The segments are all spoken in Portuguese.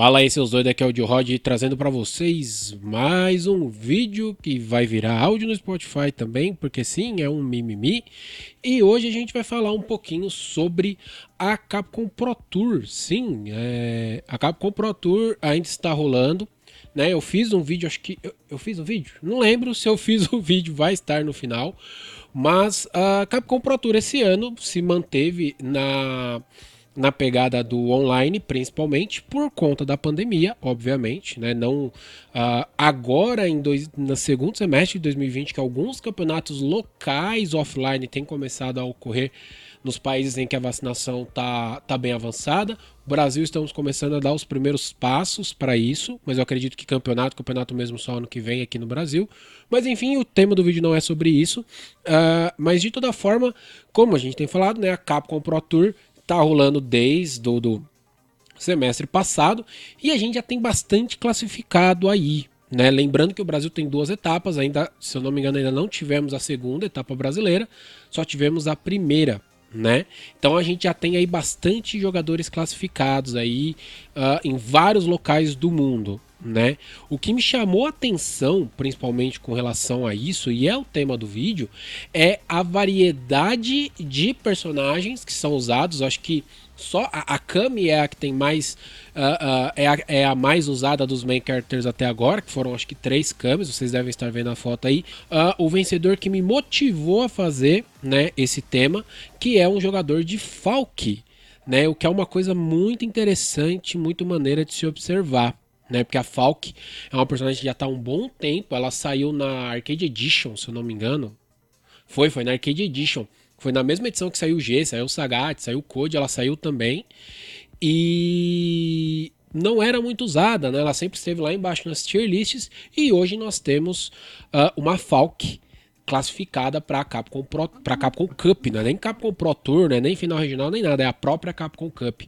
Fala aí seus doidos, aqui é o Dio Rod trazendo para vocês mais um vídeo que vai virar áudio no Spotify também, porque sim, é um mimimi. E hoje a gente vai falar um pouquinho sobre a Capcom Pro Tour. Sim, é... a Capcom Pro Tour ainda está rolando. Né, eu fiz um vídeo, acho que. Eu, eu fiz um vídeo? Não lembro se eu fiz o um vídeo, vai estar no final. Mas a Capcom Pro Tour esse ano se manteve na na pegada do online, principalmente por conta da pandemia, obviamente, né? Não uh, agora em dois, no segundo semestre de 2020 que alguns campeonatos locais offline têm começado a ocorrer nos países em que a vacinação está tá bem avançada. O Brasil estamos começando a dar os primeiros passos para isso, mas eu acredito que campeonato, campeonato mesmo só ano que vem aqui no Brasil. Mas enfim, o tema do vídeo não é sobre isso. Uh, mas de toda forma, como a gente tem falado, né, a Capcom Pro Tour está rolando desde o do semestre passado e a gente já tem bastante classificado aí. Né? Lembrando que o Brasil tem duas etapas, ainda, se eu não me engano, ainda não tivemos a segunda etapa brasileira, só tivemos a primeira. Né? Então a gente já tem aí bastante jogadores classificados aí uh, em vários locais do mundo. Né? O que me chamou a atenção, principalmente com relação a isso, e é o tema do vídeo, é a variedade de personagens que são usados. acho que só a, a Kami é a que tem mais. Uh, uh, é, a, é, a, mais usada dos main characters até agora, que foram acho que três Kamis, vocês devem estar vendo a foto aí. Uh, o vencedor que me motivou a fazer né, esse tema, que é um jogador de Falk. Né, o que é uma coisa muito interessante, muito maneira de se observar né? Porque a Falk é uma personagem que já está há um bom tempo. Ela saiu na Arcade Edition, se eu não me engano. Foi, foi na Arcade Edition. Foi na mesma edição que saiu o G, saiu o Sagat, saiu o Code, ela saiu também. E não era muito usada, né? Ela sempre esteve lá embaixo nas tier lists. E hoje nós temos uh, uma Falk classificada para Capcom para Capcom Cup, não é nem Capcom Pro Tour, né? nem final regional, nem nada, é a própria Capcom Cup.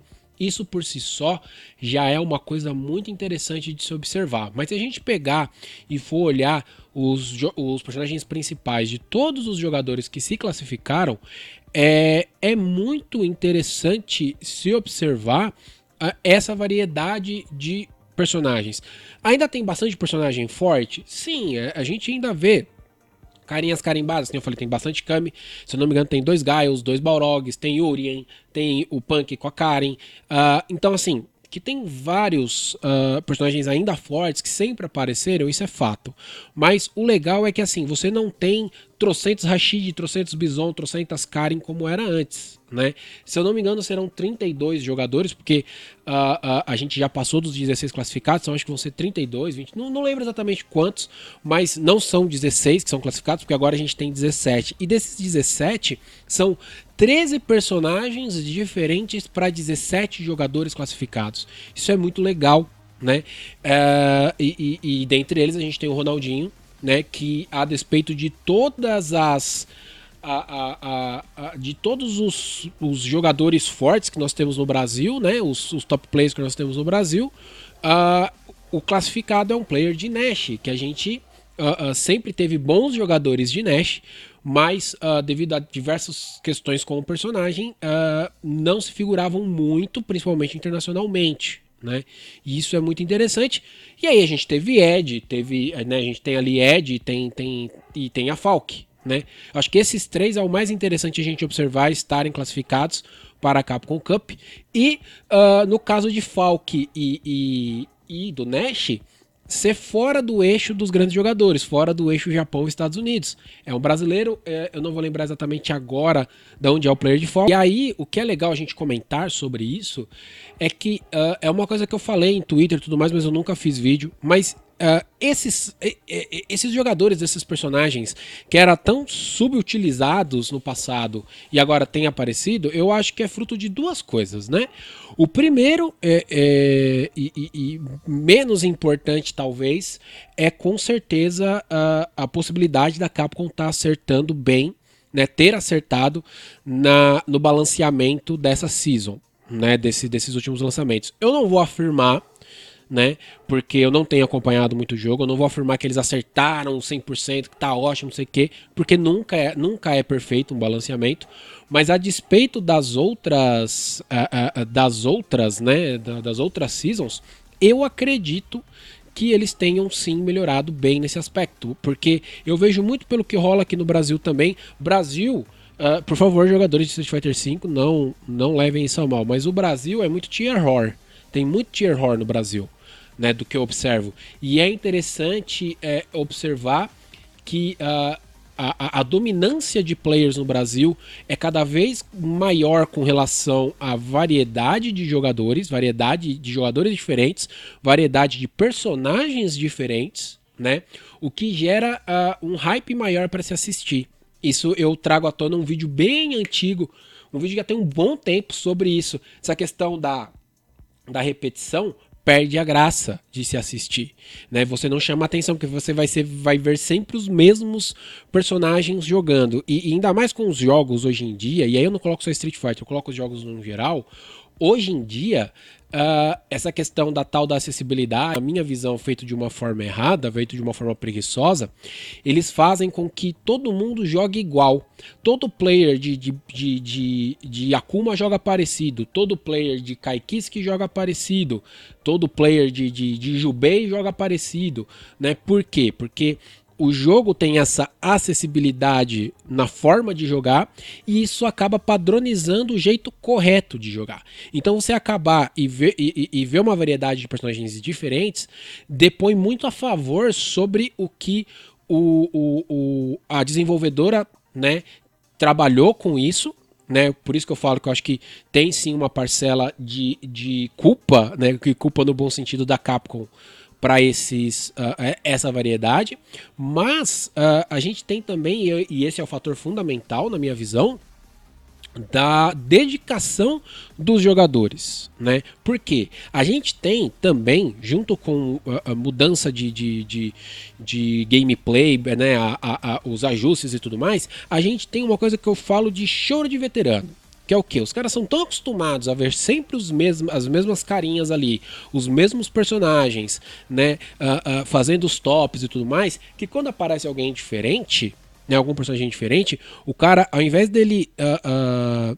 Isso por si só já é uma coisa muito interessante de se observar. Mas se a gente pegar e for olhar os, os personagens principais de todos os jogadores que se classificaram, é, é muito interessante se observar uh, essa variedade de personagens. Ainda tem bastante personagem forte? Sim, é, a gente ainda vê carinhas carimbadas, como eu falei, tem bastante Kami. Se eu não me engano, tem dois Gaios, dois Balrogs, tem Urien, tem o Punk com a Karen. Uh, então, assim, que tem vários uh, personagens ainda fortes que sempre apareceram, isso é fato. Mas o legal é que, assim, você não tem trocentos Rashid, trocentos Bison, trocentas Karen como era antes né? Se eu não me engano, serão 32 jogadores, porque uh, uh, a gente já passou dos 16 classificados, então acho que vão ser 32, 20, não, não lembro exatamente quantos, mas não são 16 que são classificados, porque agora a gente tem 17. E desses 17, são 13 personagens diferentes para 17 jogadores classificados. Isso é muito legal, né? Uh, e, e, e dentre eles a gente tem o Ronaldinho, né? Que a despeito de todas as a, a, a, de todos os, os, jogadores fortes que nós temos no Brasil, né, os, os top players que nós temos no Brasil, uh, o classificado é um player de Nash, que a gente uh, uh, sempre teve bons jogadores de Nash, mas devido a diversas questões com o personagem, não se figuravam muito, principalmente internacionalmente. Né? E isso é muito interessante. E aí a gente teve Ed, teve, né, a gente tem ali Ed, tem, tem, e tem a Falk, né? Acho que esses três é o mais interessante a gente observar estarem classificados para a Capcom Cup. E uh, no caso de Falk e, e, e, do Nash, ser fora do eixo dos grandes jogadores, fora do eixo Japão e Estados Unidos. É um brasileiro, é, eu não vou lembrar exatamente agora de onde é o player de Falk. E aí, o que é legal a gente comentar sobre isso é que uh, é uma coisa que eu falei em Twitter e tudo mais, mas eu nunca fiz vídeo. Mas Uh, esses, esses jogadores, esses personagens que eram tão subutilizados no passado e agora têm aparecido, eu acho que é fruto de duas coisas, né? O primeiro, é, é e, e, menos importante talvez, é com certeza a, a possibilidade da Capcom estar tá acertando bem, né? Ter acertado na, no balanceamento dessa season, né? Desse, desses últimos lançamentos. Eu não vou afirmar né? Porque eu não tenho acompanhado muito o jogo, eu não vou afirmar que eles acertaram 100%, que tá ótimo, não sei o quê, porque nunca é, nunca é perfeito um balanceamento, mas a despeito das outras das outras, né, das outras seasons, eu acredito que eles tenham sim melhorado bem nesse aspecto, porque eu vejo muito pelo que rola aqui no Brasil também. Brasil, uh, por favor, jogadores de Street Fighter V, não, não levem isso a mal, mas o Brasil é muito tier horror. Tem muito tier horror no Brasil, né, do que eu observo. E é interessante é, observar que uh, a, a, dominância de players no Brasil é cada vez maior com relação à variedade de jogadores, variedade de jogadores diferentes, variedade de personagens diferentes, né? O que gera uh, um hype maior para se assistir. Isso eu trago à tona um vídeo bem antigo, um vídeo que já tem um bom tempo sobre isso, essa questão da, da repetição perde a graça de se assistir, né? Você não chama atenção porque você vai ser, vai ver sempre os mesmos personagens jogando e, e, ainda mais com os jogos hoje em dia. E aí eu não coloco só Street Fighter, eu coloco os jogos no geral. Hoje em dia Uh, essa questão da tal da acessibilidade, a minha visão feito de uma forma errada, feito de uma forma preguiçosa, eles fazem com que todo mundo jogue igual. Todo player de, de, de, de, de Akuma joga parecido, todo player de Kaikiski joga parecido, todo player de, de, de Jubei joga parecido. Né? Por quê? Porque o jogo tem essa acessibilidade na forma de jogar e isso acaba padronizando o jeito correto de jogar. Então você acabar e ver, e, e ver uma variedade de personagens diferentes depõe muito a favor sobre o que o, o, o, a desenvolvedora né, trabalhou com isso né? Por isso que eu falo que eu acho que tem sim uma parcela de, de culpa, né? Que culpa no bom sentido da Capcom para esses uh, essa variedade, mas uh, a gente tem também e esse é o fator fundamental na minha visão da dedicação dos jogadores, né? Porque a gente tem também, junto com a, mudança de, de, de, de gameplay, né? A, a, os ajustes e tudo mais, a gente tem uma coisa que eu falo de choro de veterano que é o que? Os caras são tão acostumados a ver sempre os mesmos, as mesmas carinhas ali, os mesmos personagens, né? Uh, uh, fazendo os tops e tudo mais, que quando aparece alguém diferente, né? Algum personagem diferente, o cara, ao invés dele. Uh,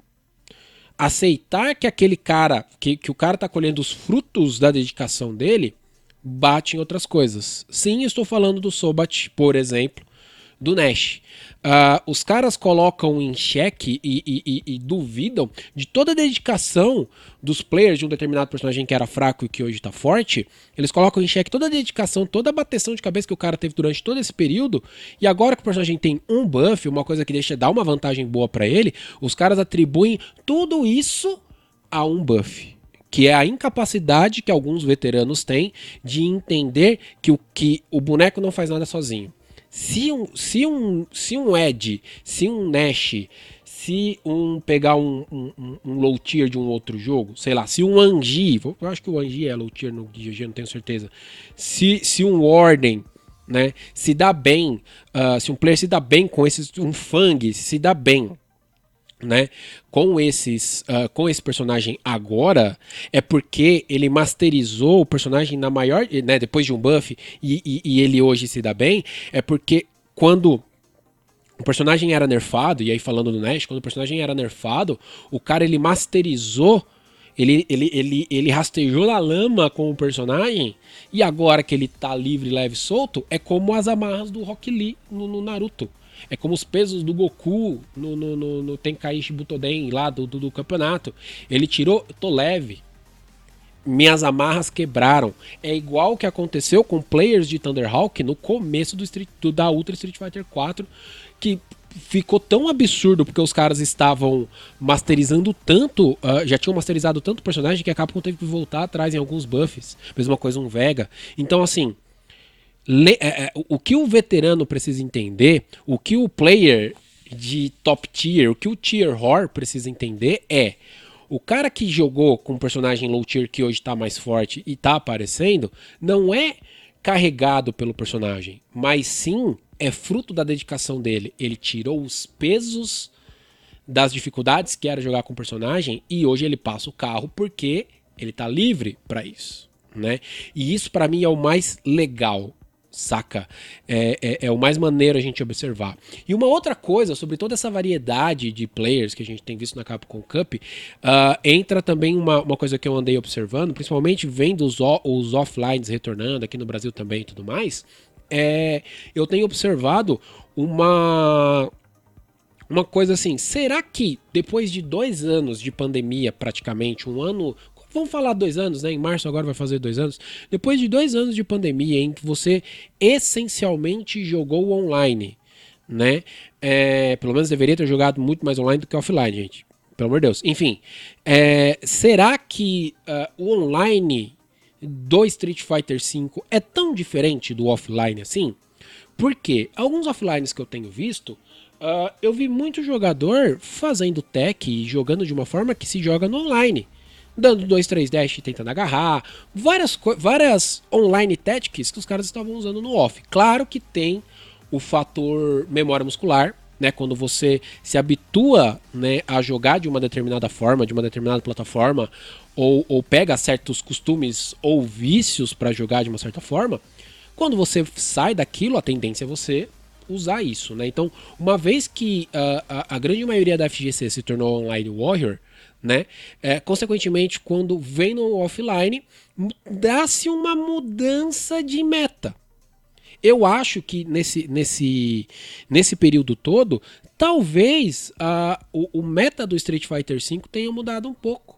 aceitar que aquele cara, que, que o cara tá colhendo os frutos da dedicação dele, bate em outras coisas. Sim, estou falando do Sobat, por exemplo, do Nash. Uh, os caras colocam em xeque e, e, e, e, duvidam de toda a dedicação dos players de um determinado personagem que era fraco e que hoje está forte. Eles colocam em xeque toda a dedicação, toda a bateção de cabeça que o cara teve durante todo esse período. E agora que o personagem tem um buff, uma coisa que deixa dar uma vantagem boa para ele, os caras atribuem tudo isso a um buff que é a incapacidade que alguns veteranos têm de entender que o, que o boneco não faz nada sozinho. Se um, se um, se um Ed, se um Nash, se um pegar um, um, um low tier de um outro jogo, sei lá, se um Angie, eu acho que o Angie é low tier no GG, não tenho certeza. Se, se um Warden, né, se dá bem, uh, se um player se dá bem com esses, um Fang se dá bem né, com esses, uh, com esse personagem agora é porque ele masterizou o personagem na maior, né, depois de um buff e, e, e ele hoje se dá bem, é porque quando o personagem era nerfado, e aí falando do Nash, quando o personagem era nerfado, o cara ele masterizou, ele, ele, ele, ele rastejou na lama com o personagem, e agora que ele tá livre, leve solto, é como as amarras do Rock Lee no, no Naruto. É como os pesos do Goku no, no, no, no Tenkaichi Butoden lá do, do, do, campeonato. Ele tirou, tô leve. Minhas amarras quebraram. É igual o que aconteceu com players de Thunderhawk no começo do, Street, do da Ultra Street Fighter 4, que ficou tão absurdo porque os caras estavam masterizando tanto, uh, já tinham masterizado tanto personagem que a Capcom teve que voltar atrás em alguns buffs. Mesma coisa um Vega. Então, assim, o que o veterano precisa entender, o que o player de top tier, o que o tier horror precisa entender é o cara que jogou com um personagem low tier que hoje está mais forte e está aparecendo, não é carregado pelo personagem, mas sim é fruto da dedicação dele. Ele tirou os pesos das dificuldades que era jogar com o personagem e hoje ele passa o carro porque ele está livre para isso, né? E isso para mim é o mais legal saca? É, é, é, o mais maneiro a gente observar. E uma outra coisa, sobre toda essa variedade de players que a gente tem visto na Capcom Cup, uh, entra também uma, uma coisa que eu andei observando, principalmente vendo os, os offlines retornando aqui no Brasil também e tudo mais. É, eu tenho observado uma uma coisa assim, será que depois de dois anos de pandemia, praticamente, um ano, Vamos falar dois anos, né? Em março agora vai fazer dois anos. Depois de dois anos de pandemia em que você essencialmente jogou online, né? É, pelo menos deveria ter jogado muito mais online do que offline, gente. Pelo amor de Deus. Enfim, é, será que uh, o online do Street Fighter V é tão diferente do offline assim? Porque alguns offlines que eu tenho visto, uh, eu vi muito jogador fazendo tech e jogando de uma forma que se joga no online dando 2, 3 dash tentando agarrar, várias, várias online tactics que os caras estavam usando no off. Claro que tem o fator memória muscular, né, quando você se habitua né, a jogar de uma determinada forma, de uma determinada plataforma, ou, ou pega certos costumes ou vícios para jogar de uma certa forma, quando você sai daquilo, a tendência é você usar isso. Né? Então, uma vez que uh, a, a grande maioria da FGC se tornou online warrior, né? É, consequentemente, quando vem no offline, dá-se uma mudança de meta. Eu acho que nesse, nesse, nesse período todo, talvez o, o meta do Street Fighter V tenha mudado um pouco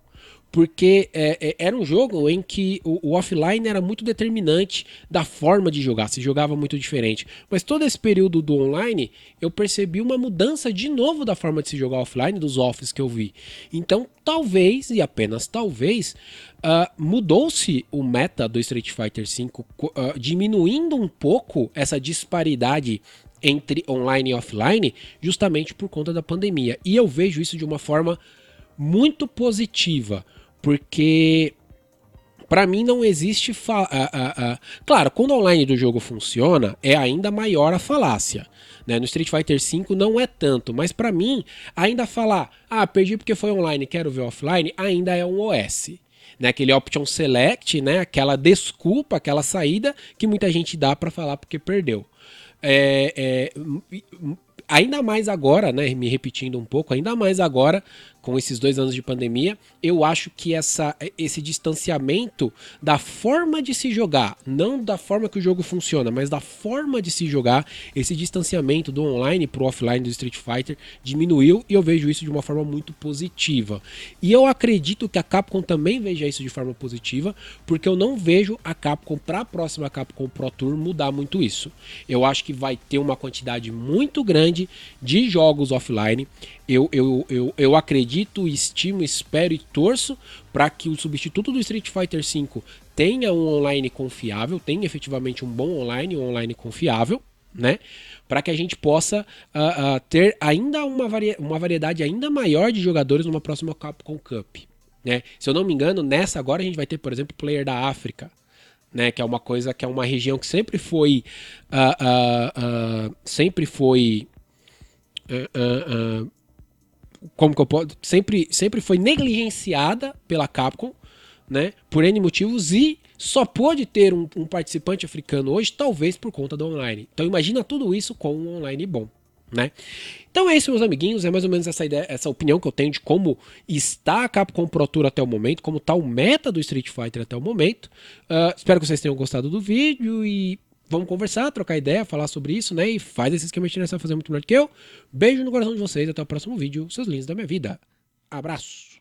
porque é, é, era um jogo em que o, o, offline era muito determinante da forma de jogar, se jogava muito diferente. Mas todo esse período do online, eu percebi uma mudança de novo da forma de se jogar offline, dos offs que eu vi. Então, talvez, e apenas talvez, uh, mudou-se o meta do Street Fighter V, uh, diminuindo um pouco essa disparidade entre online e offline, justamente por conta da pandemia. E eu vejo isso de uma forma muito positiva porque para mim não existe. Claro, quando o online do jogo funciona, é ainda maior a falácia. Né? No Street Fighter V não é tanto, mas para mim, ainda falar, ah, perdi porque foi online, quero ver offline, ainda é um OS. Né? Aquele option select, né? aquela desculpa, aquela saída que muita gente dá para falar porque perdeu. É, é, ainda mais agora, né, me repetindo um pouco, ainda mais agora com esses dois anos de pandemia, eu acho que essa, esse distanciamento da forma de se jogar, não da forma que o jogo funciona, mas da forma de se jogar, esse distanciamento do online para o offline do Street Fighter diminuiu e eu vejo isso de uma forma muito positiva. E eu acredito que a Capcom também veja isso de forma positiva, porque eu não vejo a Capcom para a próxima Capcom Pro Tour mudar muito isso. Eu acho que vai ter uma quantidade muito grande de jogos offline. Eu, eu, eu, eu acredito, estimo, espero e torço para que o substituto do Street Fighter V tenha um online confiável, tenha efetivamente um bom online, um online confiável, né? Para que a gente possa uh, uh, ter ainda uma, vari uma variedade ainda maior de jogadores numa próxima Capcom Cup. Né? Se eu não me engano, nessa agora a gente vai ter, por exemplo, player da África. Né, que é uma coisa que é uma região que sempre foi uh, sempre foi como que eu posso, sempre, sempre foi negligenciada pela Capcom, né, por N motivos e só pode ter um, um, participante africano hoje, talvez por conta do online. Então imagina tudo isso com um online bom, né? Então é isso, meus amiguinhos, é mais ou menos essa ideia, essa opinião que eu tenho de como está a Capcom Pro Tour até o momento, como está o meta do Street Fighter até o momento. Uh, espero que vocês tenham gostado do vídeo e vamos conversar, trocar ideia, falar sobre isso, né? E faz esse esquema de você fazer muito melhor que eu. Beijo no coração de vocês, até o próximo vídeo. Seus lindos da minha vida. Abraço.